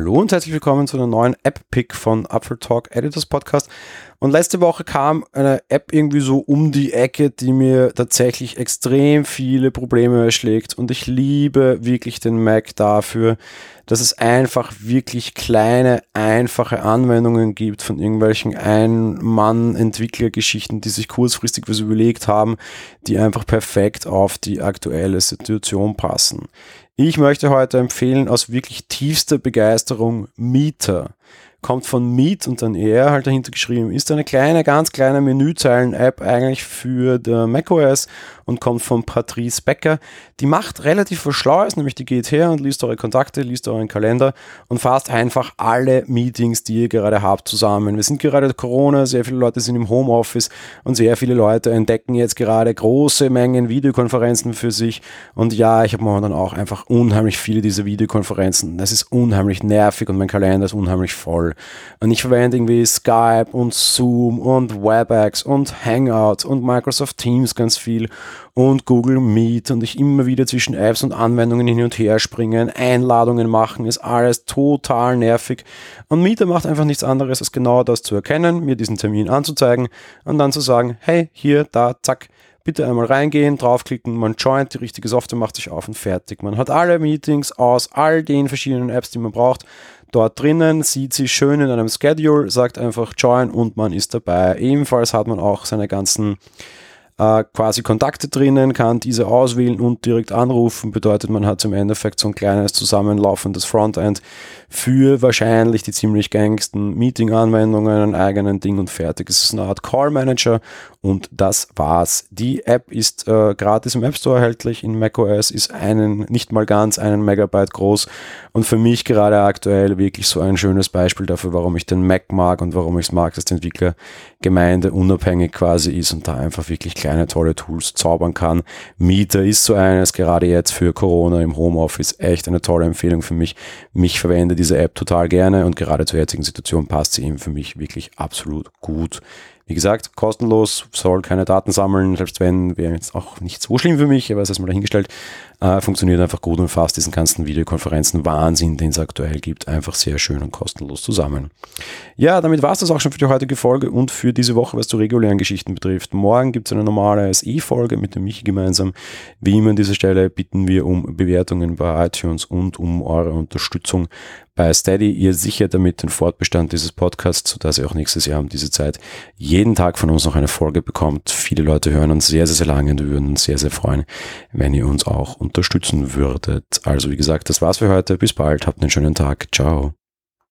Hallo und herzlich willkommen zu einer neuen App-Pick von Apfel Talk Editors Podcast. Und letzte Woche kam eine App irgendwie so um die Ecke, die mir tatsächlich extrem viele Probleme erschlägt. Und ich liebe wirklich den Mac dafür, dass es einfach wirklich kleine, einfache Anwendungen gibt von irgendwelchen Ein-Mann-Entwicklergeschichten, die sich kurzfristig was überlegt haben, die einfach perfekt auf die aktuelle Situation passen. Ich möchte heute empfehlen aus wirklich tiefster Begeisterung Meter kommt von Meet und dann er halt dahinter geschrieben, ist eine kleine, ganz kleine Menüzeilen-App eigentlich für macOS und kommt von Patrice Becker. Die macht relativ was Schlaues, nämlich die geht her und liest eure Kontakte, liest euren Kalender und fasst einfach alle Meetings, die ihr gerade habt, zusammen. Wir sind gerade Corona, sehr viele Leute sind im Homeoffice und sehr viele Leute entdecken jetzt gerade große Mengen Videokonferenzen für sich. Und ja, ich habe momentan auch einfach unheimlich viele dieser Videokonferenzen. Das ist unheimlich nervig und mein Kalender ist unheimlich voll. Und ich verwende irgendwie Skype und Zoom und WebEx und Hangouts und Microsoft Teams ganz viel und Google Meet und ich immer wieder zwischen Apps und Anwendungen hin und her springen, Einladungen machen, ist alles total nervig. Und Meter macht einfach nichts anderes, als genau das zu erkennen, mir diesen Termin anzuzeigen und dann zu sagen, hey, hier, da, zack, bitte einmal reingehen, draufklicken, man joint, die richtige Software macht sich auf und fertig. Man hat alle Meetings aus all den verschiedenen Apps, die man braucht, dort drinnen, sieht sie schön in einem Schedule, sagt einfach Join und man ist dabei. Ebenfalls hat man auch seine ganzen äh, quasi Kontakte drinnen, kann diese auswählen und direkt anrufen. Bedeutet, man hat im Endeffekt so ein kleines zusammenlaufendes Frontend für wahrscheinlich die ziemlich gängigsten Meeting-Anwendungen, einen eigenen Ding und fertig. Es ist eine Art Call Manager und das war's. Die App ist äh, gratis im App Store erhältlich. In macOS ist einen, nicht mal ganz einen Megabyte groß und für mich gerade aktuell wirklich so ein schönes Beispiel dafür, warum ich den Mac mag und warum ich es mag, dass die Entwicklergemeinde unabhängig quasi ist und da einfach wirklich kleine tolle Tools zaubern kann. Meter ist so eines, gerade jetzt für Corona im Homeoffice, echt eine tolle Empfehlung für mich. Mich verwende diese App total gerne und gerade zur jetzigen Situation passt sie eben für mich wirklich absolut gut. Wie gesagt, kostenlos, soll keine Daten sammeln, selbst wenn, wäre jetzt auch nicht so schlimm für mich, aber es ist mal dahingestellt. Äh, funktioniert einfach gut und fasst diesen ganzen Videokonferenzen Wahnsinn, den es aktuell gibt, einfach sehr schön und kostenlos zusammen. Ja, damit war es das auch schon für die heutige Folge und für diese Woche, was die regulären Geschichten betrifft. Morgen gibt es eine normale SE-Folge mit dem Michi gemeinsam. Wie immer an dieser Stelle bitten wir um Bewertungen bei iTunes und um eure Unterstützung bei Steady. Ihr sichert damit den Fortbestand dieses Podcasts, sodass ihr auch nächstes Jahr um diese Zeit jeden Tag von uns noch eine Folge bekommt. Viele Leute hören uns sehr, sehr, sehr lange und wir würden uns sehr, sehr freuen, wenn ihr uns auch unterstützen würdet. Also wie gesagt, das war's für heute. Bis bald. Habt einen schönen Tag. Ciao.